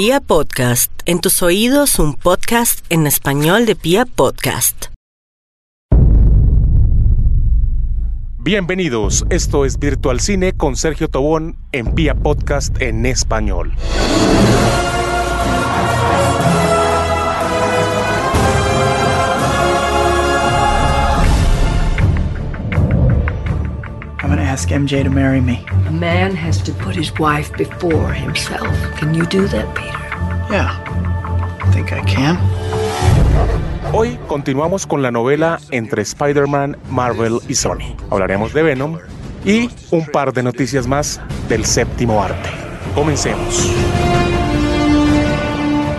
Pia Podcast, en tus oídos un podcast en español de Pia Podcast. Bienvenidos, esto es Virtual Cine con Sergio Tobón en Pia Podcast en español. Ask MJ to marry me. A man has to put his wife before himself. Can you do that, Peter? Yeah, I think I can. Hoy continuamos con la novela entre Spider-Man, Marvel y Sony. Hablaremos de Venom y un par de noticias más del séptimo arte. Comencemos.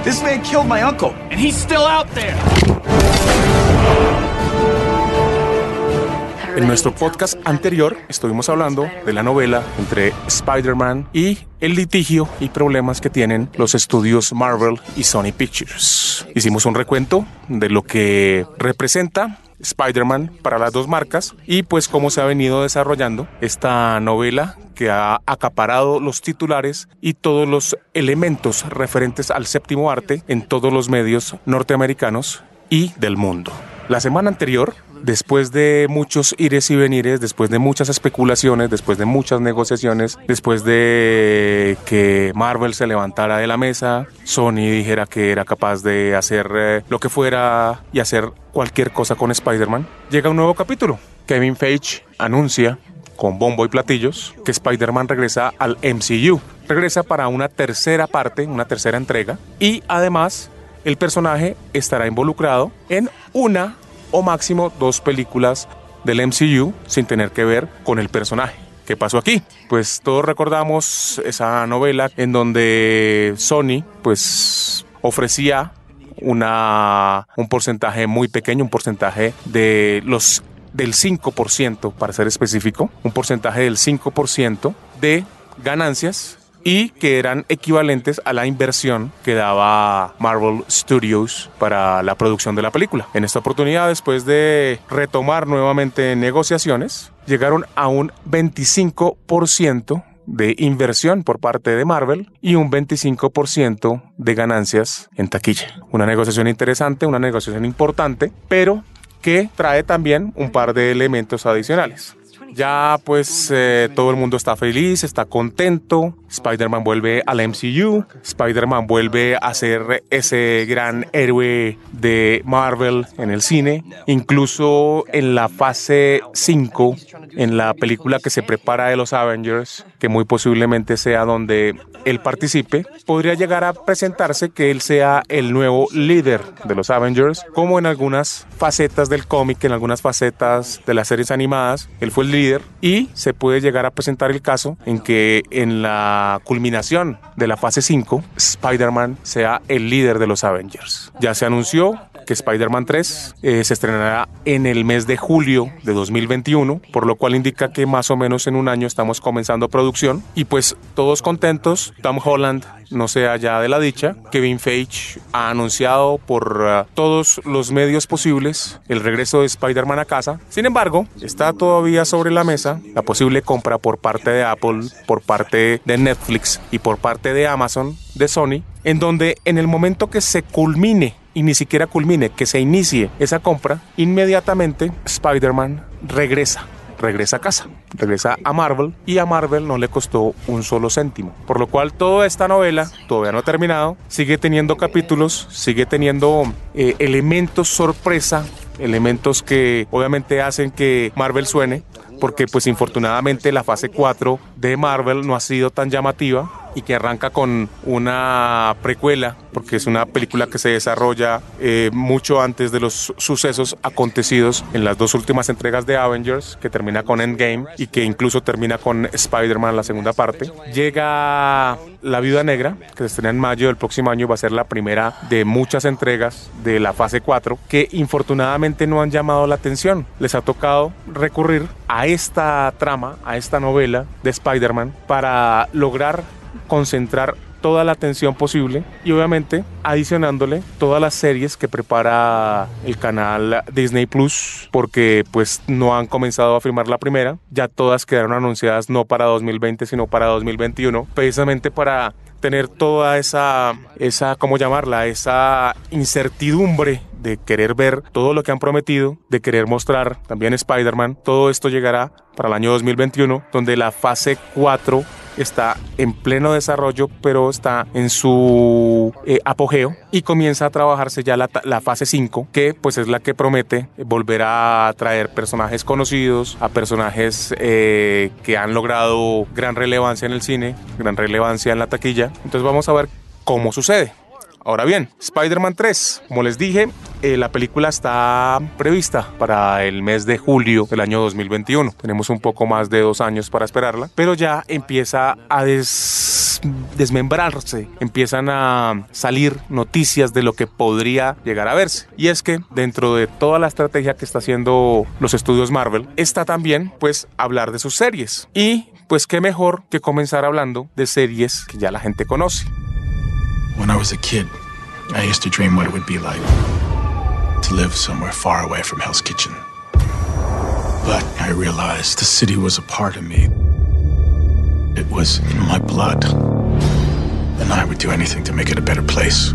This man killed my uncle, and he's still out there. En nuestro podcast anterior estuvimos hablando de la novela entre Spider-Man y el litigio y problemas que tienen los estudios Marvel y Sony Pictures. Hicimos un recuento de lo que representa Spider-Man para las dos marcas y pues cómo se ha venido desarrollando esta novela que ha acaparado los titulares y todos los elementos referentes al séptimo arte en todos los medios norteamericanos y del mundo. La semana anterior, después de muchos ires y venires, después de muchas especulaciones, después de muchas negociaciones, después de que Marvel se levantara de la mesa, Sony dijera que era capaz de hacer eh, lo que fuera y hacer cualquier cosa con Spider-Man, llega un nuevo capítulo. Kevin Feige anuncia con bombo y platillos que Spider-Man regresa al MCU. Regresa para una tercera parte, una tercera entrega y además el personaje estará involucrado en una o máximo dos películas del MCU sin tener que ver con el personaje. ¿Qué pasó aquí? Pues todos recordamos esa novela en donde Sony pues ofrecía una, un porcentaje muy pequeño, un porcentaje de los del 5% para ser específico, un porcentaje del 5% de ganancias y que eran equivalentes a la inversión que daba Marvel Studios para la producción de la película. En esta oportunidad, después de retomar nuevamente negociaciones, llegaron a un 25% de inversión por parte de Marvel y un 25% de ganancias en taquilla. Una negociación interesante, una negociación importante, pero que trae también un par de elementos adicionales. Ya pues eh, todo el mundo está feliz, está contento. Spider-Man vuelve al MCU. Spider-Man vuelve a ser ese gran héroe de Marvel en el cine. Incluso en la fase 5, en la película que se prepara de los Avengers, que muy posiblemente sea donde él participe, podría llegar a presentarse que él sea el nuevo líder de los Avengers, como en algunas facetas del cómic, en algunas facetas de las series animadas, él fue el líder y se puede llegar a presentar el caso en que en la culminación de la fase 5, Spider-Man sea el líder de los Avengers. Ya se anunció que Spider-Man 3 eh, se estrenará en el mes de julio de 2021, por lo cual indica que más o menos en un año estamos comenzando producción y pues todos contentos, Tom Holland no sea ya de la dicha, Kevin Feige ha anunciado por uh, todos los medios posibles el regreso de Spider-Man a casa. Sin embargo, está todavía sobre la mesa la posible compra por parte de Apple, por parte de Netflix y por parte de Amazon, de Sony, en donde en el momento que se culmine y ni siquiera culmine, que se inicie esa compra, inmediatamente Spider-Man regresa regresa a casa, regresa a Marvel y a Marvel no le costó un solo céntimo. Por lo cual toda esta novela todavía no ha terminado, sigue teniendo capítulos, sigue teniendo eh, elementos sorpresa, elementos que obviamente hacen que Marvel suene, porque pues infortunadamente la fase 4 de Marvel no ha sido tan llamativa y que arranca con una precuela, porque es una película que se desarrolla eh, mucho antes de los sucesos acontecidos en las dos últimas entregas de Avengers, que termina con Endgame y que incluso termina con Spider-Man la segunda parte. Llega La Viuda Negra, que se estrena en mayo del próximo año, va a ser la primera de muchas entregas de la fase 4, que infortunadamente no han llamado la atención. Les ha tocado recurrir a esta trama, a esta novela de Spider-Man, para lograr concentrar toda la atención posible y obviamente adicionándole todas las series que prepara el canal Disney Plus porque pues no han comenzado a filmar la primera ya todas quedaron anunciadas no para 2020 sino para 2021 precisamente para tener toda esa, esa, ¿cómo llamarla? Esa incertidumbre de querer ver todo lo que han prometido, de querer mostrar también Spider-Man. Todo esto llegará para el año 2021, donde la fase 4 está en pleno desarrollo, pero está en su eh, apogeo y comienza a trabajarse ya la, fase 5, que pues es la que promete volver a traer personajes conocidos, a personajes eh, que han logrado gran relevancia en el cine, gran relevancia en la taquilla. Entonces vamos a ver cómo sucede. Ahora bien, Spider-Man 3, como les dije, eh, la película está prevista para el mes de julio del año 2021. Tenemos un poco más de dos años para esperarla, pero ya empieza a des desmembrarse, empiezan a salir noticias de lo que podría llegar a verse. Y es que dentro de toda la estrategia que está haciendo los estudios Marvel, está también pues hablar de sus series. Y pues qué mejor que comenzar hablando de series que ya la gente conoce. When I was a kid, I used to dream what it would be like to live somewhere far away from Hell's Kitchen. But I realized the city was a part of me. It was in my blood. And I would do anything to make it a better place.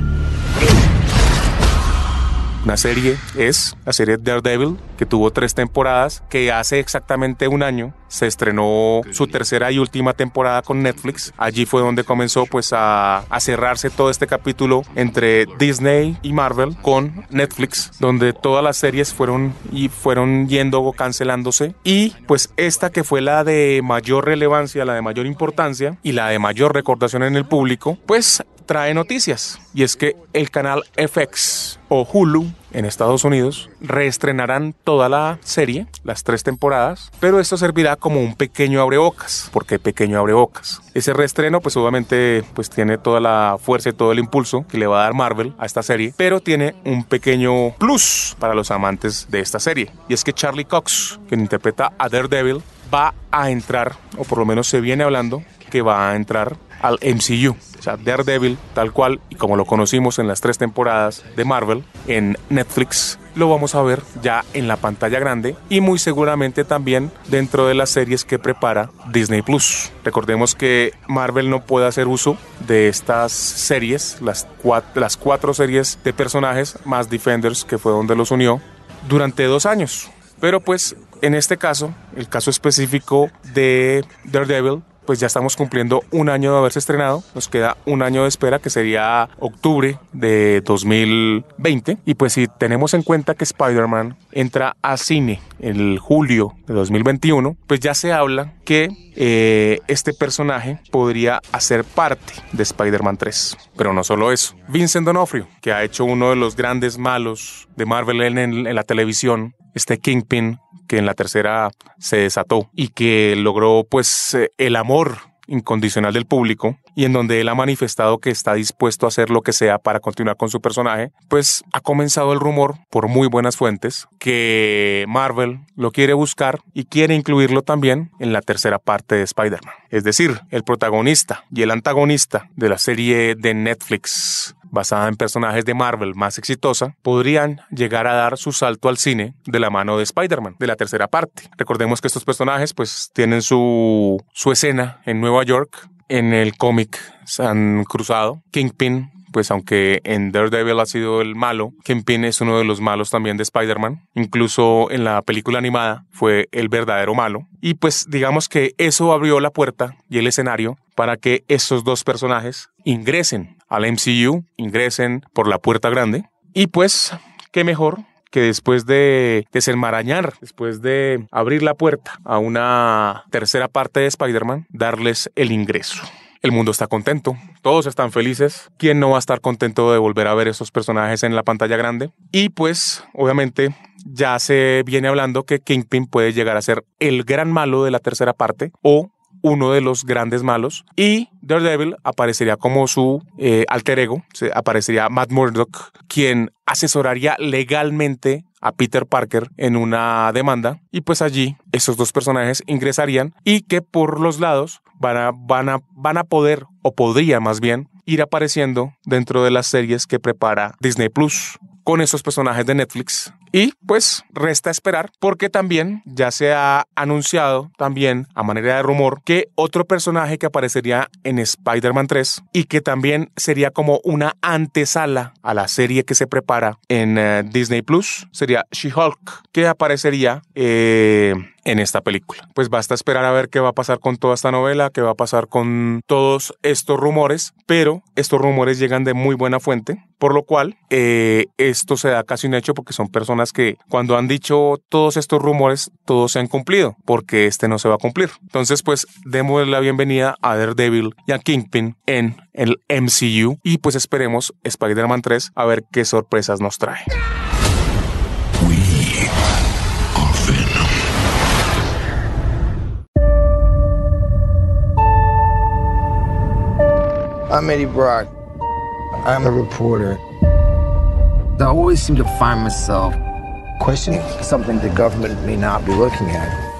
Una serie es la serie Daredevil, que tuvo tres temporadas, que hace exactamente un año se estrenó su tercera y última temporada con Netflix. Allí fue donde comenzó pues a, a cerrarse todo este capítulo entre Disney y Marvel con Netflix, donde todas las series fueron y fueron yendo o cancelándose. Y pues esta que fue la de mayor relevancia, la de mayor importancia y la de mayor recordación en el público, pues trae noticias. Y es que el canal FX o Hulu en Estados Unidos reestrenarán toda la serie, las tres temporadas, pero esto servirá como un pequeño abrebocas. ¿Por qué pequeño abrebocas? Ese reestreno pues obviamente pues tiene toda la fuerza y todo el impulso que le va a dar Marvel a esta serie, pero tiene un pequeño plus para los amantes de esta serie. Y es que Charlie Cox, quien interpreta a Daredevil, va a entrar, o por lo menos se viene hablando, que va a entrar al MCU. O sea, Daredevil, tal cual, y como lo conocimos en las tres temporadas de Marvel, en Netflix, lo vamos a ver ya en la pantalla grande y muy seguramente también dentro de las series que prepara Disney Plus. Recordemos que Marvel no puede hacer uso de estas series, las cuatro, series de personajes más Defenders, que fue donde los unió, durante dos años. Pero pues en este caso, el caso específico de Daredevil, pues ya estamos cumpliendo un año de haberse estrenado. Nos queda un año de espera que sería octubre de 2020. Y pues si tenemos en cuenta que Spider-Man entra a cine en julio de 2021, pues ya se habla que eh, este personaje podría hacer parte de Spider-Man 3. Pero no solo eso. Vincent D'Onofrio, que ha hecho uno de los grandes malos de Marvel en, en la televisión, este Kingpin que en la tercera se desató y que logró pues el amor incondicional del público y en donde él ha manifestado que está dispuesto a hacer lo que sea para continuar con su personaje, pues ha comenzado el rumor por muy buenas fuentes que Marvel lo quiere buscar y quiere incluirlo también en la tercera parte de Spider-Man. Es decir, el protagonista y el antagonista de la serie de Netflix basada en personajes de Marvel más exitosa, podrían llegar a dar su salto al cine de la mano de Spider-Man, de la tercera parte. Recordemos que estos personajes pues tienen su, su escena en Nueva York, en el cómic se han cruzado. Kingpin pues aunque en Daredevil ha sido el malo, Kingpin es uno de los malos también de Spider-Man. Incluso en la película animada fue el verdadero malo. Y pues digamos que eso abrió la puerta y el escenario para que estos dos personajes ingresen al MCU, ingresen por la puerta grande. Y pues, qué mejor que después de desenmarañar, después de abrir la puerta a una tercera parte de Spider-Man, darles el ingreso. El mundo está contento, todos están felices. ¿Quién no va a estar contento de volver a ver esos personajes en la pantalla grande? Y pues, obviamente, ya se viene hablando que Kingpin puede llegar a ser el gran malo de la tercera parte o uno de los grandes malos y Daredevil aparecería como su eh, alter ego, aparecería Matt Murdock, quien asesoraría legalmente a Peter Parker en una demanda y pues allí esos dos personajes ingresarían y que por los lados van a, van a, van a poder o podría más bien ir apareciendo dentro de las series que prepara Disney Plus. Con esos personajes de Netflix Y pues resta esperar porque también ya se ha anunciado también a manera de rumor que otro personaje que aparecería en Spider-Man 3 y que también sería como una antesala a la serie que se prepara en eh, Disney Plus sería She-Hulk que aparecería eh, en esta película. Pues basta esperar a ver qué va a pasar con toda esta novela, qué va a pasar con todos estos rumores, pero estos rumores llegan de muy buena fuente, por lo cual eh, esto se da casi un hecho porque son personas que cuando han dicho todos estos rumores, todos se han cumplido, porque este no se va a cumplir. Entonces, pues demos la bienvenida a Daredevil y a Kingpin en el MCU y pues esperemos Spider-Man 3 a ver qué sorpresas nos trae. I'm Eddie Brock. I'm a reporter. I always seem to find myself questioning something the government may not be looking at.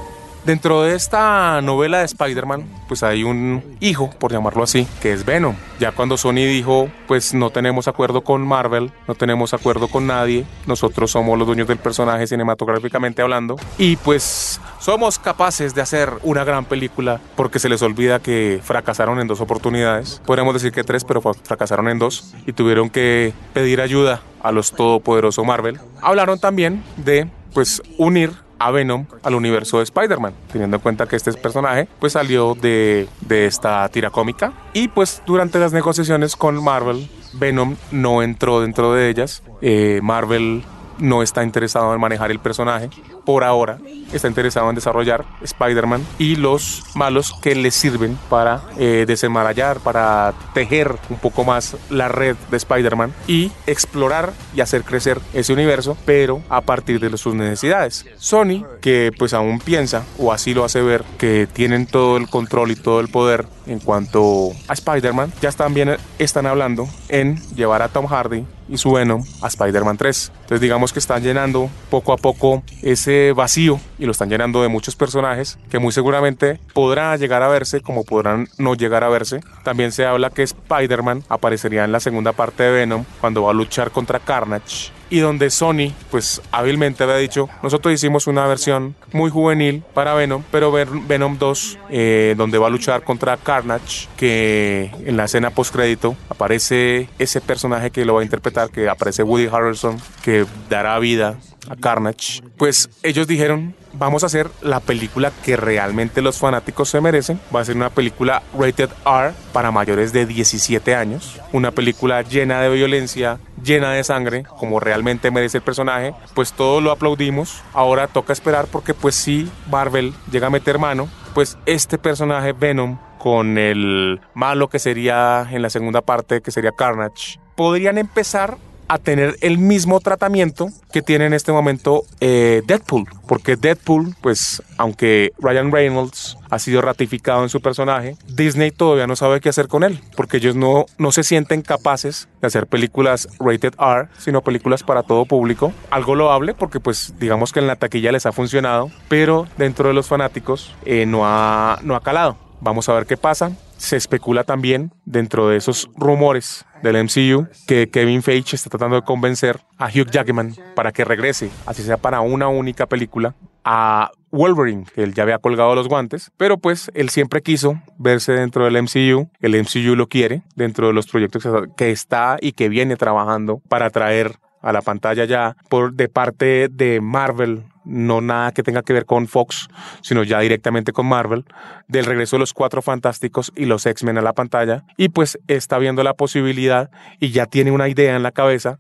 Dentro de esta novela de Spider-Man, pues hay un hijo, por llamarlo así, que es Venom. Ya cuando Sony dijo, pues no tenemos acuerdo con Marvel, no tenemos acuerdo con nadie, nosotros somos los dueños del personaje cinematográficamente hablando, y pues somos capaces de hacer una gran película porque se les olvida que fracasaron en dos oportunidades. Podríamos decir que tres, pero fracasaron en dos y tuvieron que pedir ayuda a los todopoderosos Marvel. Hablaron también de pues unir a Venom al universo de Spider-Man, teniendo en cuenta que este personaje pues salió de, de esta tira cómica y pues durante las negociaciones con Marvel, Venom no entró dentro de ellas. Eh, Marvel no está interesado en manejar el personaje por ahora está interesado en desarrollar Spider-Man y los malos que le sirven para eh, desenmarallar, para tejer un poco más la red de Spider-Man y explorar y hacer crecer ese universo, pero a partir de sus necesidades. Sony, que pues aún piensa, o así lo hace ver, que tienen todo el control y todo el poder en cuanto a Spider-Man, ya también están hablando en llevar a Tom Hardy y su Venom a Spider-Man 3. Entonces digamos que están llenando poco a poco ese vacío y lo están llenando de muchos personajes que muy seguramente podrán llegar a verse como podrán no llegar a verse. También se habla que Spider-Man aparecería en la segunda parte de Venom cuando va a luchar contra Carnage y donde Sony pues hábilmente había dicho nosotros hicimos una versión muy juvenil para Venom pero Venom 2 eh, donde va a luchar contra Carnage que en la escena post crédito aparece ese personaje que lo va a interpretar que aparece Woody Harrelson que dará vida a Carnage, pues ellos dijeron, vamos a hacer la película que realmente los fanáticos se merecen. Va a ser una película rated R para mayores de 17 años. Una película llena de violencia, llena de sangre, como realmente merece el personaje. Pues todo lo aplaudimos. Ahora toca esperar porque pues si Marvel llega a meter mano, pues este personaje Venom con el malo que sería en la segunda parte, que sería Carnage, podrían empezar a tener el mismo tratamiento que tiene en este momento eh, Deadpool, porque Deadpool, pues aunque Ryan Reynolds ha sido ratificado en su personaje, Disney todavía no sabe qué hacer con él, porque ellos no, no se sienten capaces de hacer películas rated R, sino películas para todo público. Algo loable, porque pues digamos que en la taquilla les ha funcionado, pero dentro de los fanáticos eh, no, ha, no ha calado. Vamos a ver qué pasa. Se especula también dentro de esos rumores del MCU que Kevin Feige está tratando de convencer a Hugh Jackman para que regrese, así sea para una única película, a Wolverine, que él ya había colgado los guantes, pero pues él siempre quiso verse dentro del MCU, el MCU lo quiere dentro de los proyectos que está y que viene trabajando para traer a la pantalla ya por de parte de Marvel no nada que tenga que ver con Fox, sino ya directamente con Marvel, del regreso de los Cuatro Fantásticos y los X-Men a la pantalla, y pues está viendo la posibilidad y ya tiene una idea en la cabeza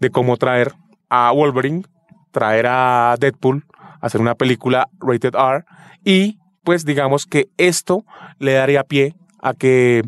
de cómo traer a Wolverine, traer a Deadpool, hacer una película rated R, y pues digamos que esto le daría pie a que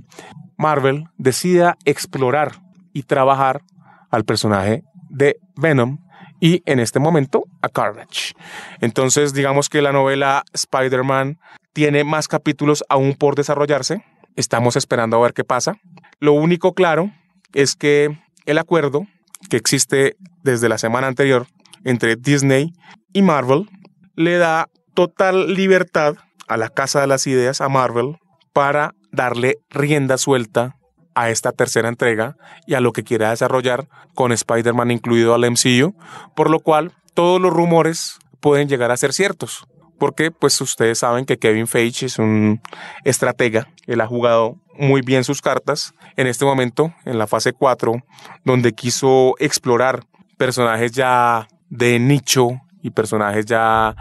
Marvel decida explorar y trabajar al personaje de Venom y en este momento a Carnage. Entonces, digamos que la novela Spider-Man tiene más capítulos aún por desarrollarse. Estamos esperando a ver qué pasa. Lo único claro es que el acuerdo que existe desde la semana anterior entre Disney y Marvel le da total libertad a la Casa de las Ideas, a Marvel, para darle rienda suelta a esta tercera entrega y a lo que quiera desarrollar con Spider-Man incluido al MCU, por lo cual todos los rumores pueden llegar a ser ciertos. Porque pues ustedes saben que Kevin Feige es un estratega, él ha jugado muy bien sus cartas en este momento, en la fase 4, donde quiso explorar personajes ya de nicho y personajes ya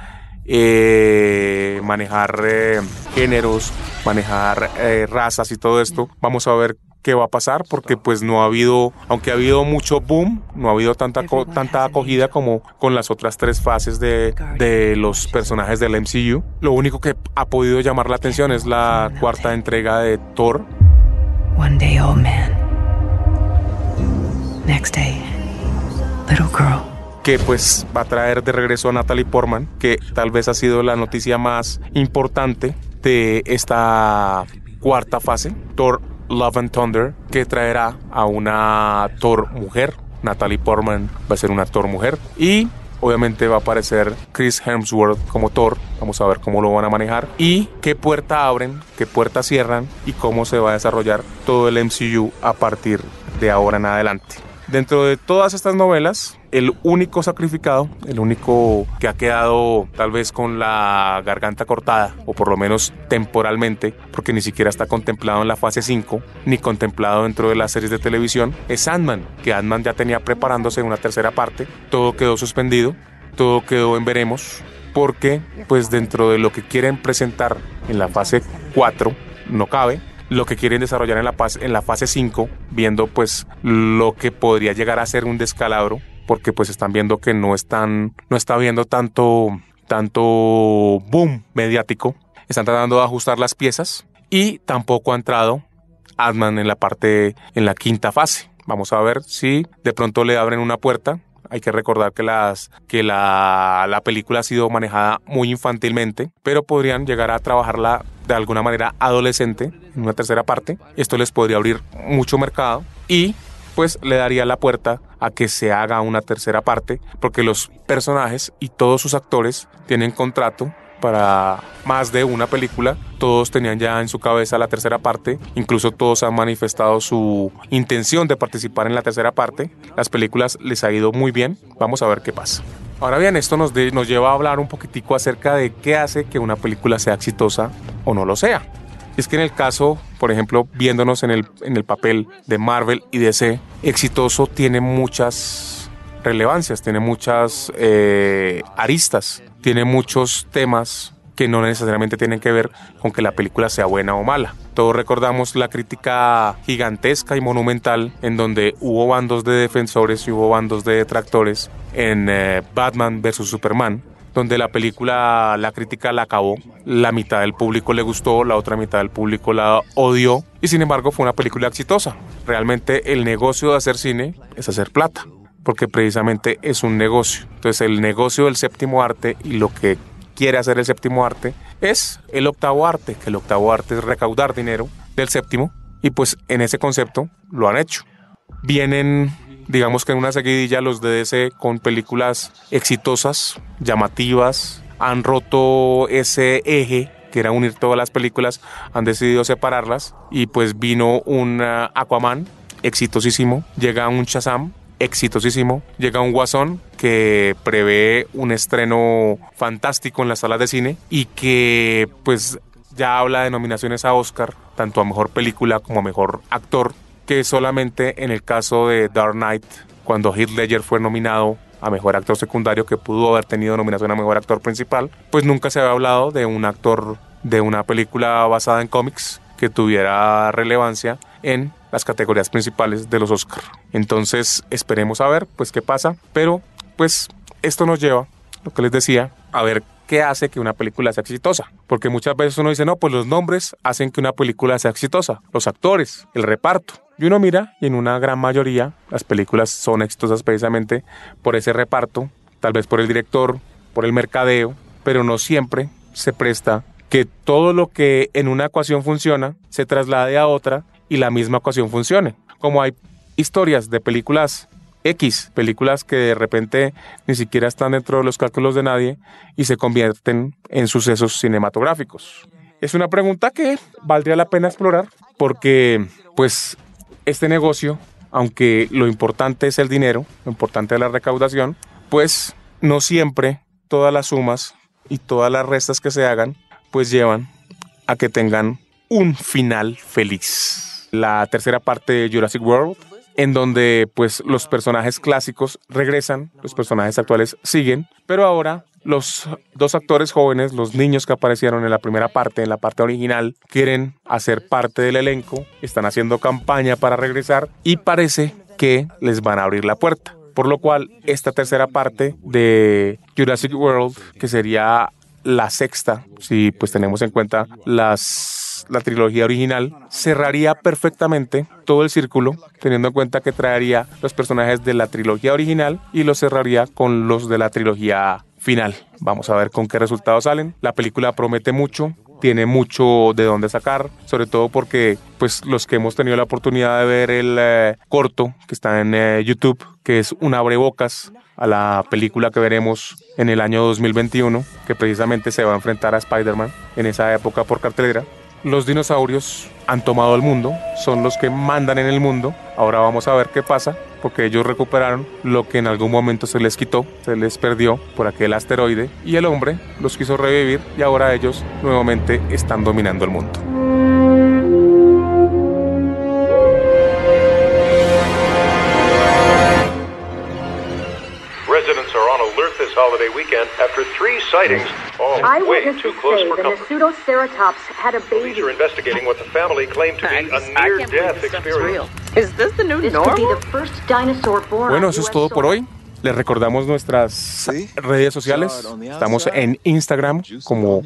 eh, manejar eh, géneros, manejar eh, razas y todo esto. Vamos a ver qué va a pasar porque pues no ha habido, aunque ha habido mucho boom, no ha habido tanta, tanta acogida como con las otras tres fases de, de los personajes del MCU. Lo único que ha podido llamar la atención es la cuarta entrega de Thor. One day, old man. Next day, little girl. que pues va a traer de regreso a Natalie Portman, que tal vez ha sido la noticia más importante de esta cuarta fase, Thor Love and Thunder, que traerá a una Thor mujer. Natalie Portman va a ser una Thor mujer y obviamente va a aparecer Chris Hemsworth como Thor. Vamos a ver cómo lo van a manejar y qué puerta abren, qué puerta cierran y cómo se va a desarrollar todo el MCU a partir de ahora en adelante. Dentro de todas estas novelas, el único sacrificado, el único que ha quedado tal vez con la garganta cortada, o por lo menos temporalmente, porque ni siquiera está contemplado en la fase 5, ni contemplado dentro de las series de televisión, es Ant-Man, que Ant-Man ya tenía preparándose una tercera parte, todo quedó suspendido, todo quedó en veremos, porque pues dentro de lo que quieren presentar en la fase 4 no cabe, lo que quieren desarrollar en la, en la fase 5, viendo pues lo que podría llegar a ser un descalabro, porque pues están viendo que no están, no está viendo tanto, tanto boom mediático, están tratando de ajustar las piezas y tampoco ha entrado Adman en la parte, en la quinta fase. Vamos a ver si de pronto le abren una puerta hay que recordar que, las, que la, la, película ha sido manejada muy infantilmente, pero podrían llegar a trabajarla de alguna manera adolescente en una tercera parte. Esto les podría abrir mucho mercado y pues le daría la puerta a que se haga una tercera parte, porque los personajes y todos sus actores tienen contrato para más de una película. Todos tenían ya en su cabeza la tercera parte, incluso todos han manifestado su intención de participar en la tercera parte. Las películas les ha ido muy bien, vamos a ver qué pasa. Ahora bien, esto nos, nos lleva a hablar un poquitico acerca de qué hace que una película sea exitosa o no lo sea. Es que en el caso, por ejemplo, viéndonos en el, en el papel de Marvel y DC, exitoso tiene muchas relevancias, tiene muchas eh, aristas tiene muchos temas que no necesariamente tienen que ver con que la película sea buena o mala. Todos recordamos la crítica gigantesca y monumental en donde hubo bandos de defensores y hubo bandos de detractores en eh, Batman vs. Superman, donde la película, la crítica la acabó, la mitad del público le gustó, la otra mitad del público la odió y sin embargo fue una película exitosa. Realmente el negocio de hacer cine es hacer plata porque precisamente es un negocio. Entonces el negocio del séptimo arte y lo que quiere hacer el séptimo arte es el octavo arte, que el octavo arte es recaudar dinero del séptimo y pues en ese concepto lo han hecho. Vienen, digamos que en una seguidilla los DDC con películas exitosas, llamativas, han roto ese eje que era unir todas las películas, han decidido separarlas y pues vino un uh, Aquaman exitosísimo, llega un Shazam exitosísimo. Llega un guasón que prevé un estreno fantástico en las salas de cine y que pues ya habla de nominaciones a Oscar, tanto a mejor película como a mejor actor, que solamente en el caso de Dark Knight, cuando Heath Ledger fue nominado a mejor actor secundario que pudo haber tenido nominación a mejor actor principal, pues nunca se había hablado de un actor de una película basada en cómics que tuviera relevancia en las categorías principales de los Oscar. Entonces esperemos a ver pues qué pasa, pero pues esto nos lleva, lo que les decía, a ver qué hace que una película sea exitosa. Porque muchas veces uno dice, no, pues los nombres hacen que una película sea exitosa, los actores, el reparto. Y uno mira y en una gran mayoría las películas son exitosas precisamente por ese reparto, tal vez por el director, por el mercadeo, pero no siempre se presta que todo lo que en una ecuación funciona se traslade a otra y la misma ocasión funcione. Como hay historias de películas X, películas que de repente ni siquiera están dentro de los cálculos de nadie y se convierten en sucesos cinematográficos. Es una pregunta que valdría la pena explorar porque pues este negocio, aunque lo importante es el dinero, lo importante es la recaudación, pues no siempre todas las sumas y todas las restas que se hagan pues llevan a que tengan un final feliz. La tercera parte de Jurassic World en donde pues los personajes clásicos regresan, los personajes actuales siguen, pero ahora los dos actores jóvenes, los niños que aparecieron en la primera parte, en la parte original, quieren hacer parte del elenco, están haciendo campaña para regresar y parece que les van a abrir la puerta. Por lo cual, esta tercera parte de Jurassic World, que sería la sexta, si pues tenemos en cuenta las, la trilogía original, cerraría perfectamente todo el círculo, teniendo en cuenta que traería los personajes de la trilogía original y los cerraría con los de la trilogía final. Vamos a ver con qué resultados salen. La película promete mucho, tiene mucho de dónde sacar, sobre todo porque pues los que hemos tenido la oportunidad de ver el eh, corto que está en eh, YouTube, que es un abrebocas a la película que veremos en el año 2021, que precisamente se va a enfrentar a Spider-Man en esa época por cartelera. Los dinosaurios han tomado el mundo, son los que mandan en el mundo. Ahora vamos a ver qué pasa, porque ellos recuperaron lo que en algún momento se les quitó, se les perdió por aquel asteroide, y el hombre los quiso revivir y ahora ellos nuevamente están dominando el mundo. This holiday weekend after three sightings, all way too close for the had a Police baby. are investigating what the family claimed to be a near-death experience. Is this the new This could be the first dinosaur born Bueno, eso es todo por hoy. Les recordamos nuestras redes sociales. Estamos en Instagram como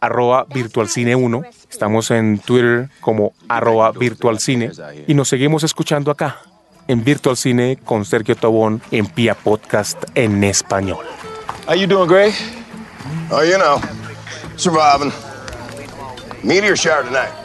arroba virtualcine1. Estamos en Twitter como arroba virtualcine. Y nos seguimos escuchando acá en Virtual Cine con Sergio Tobón en Pia Podcast en español. How you doing, Gray? Oh, you know, surviving. Meteor shower tonight.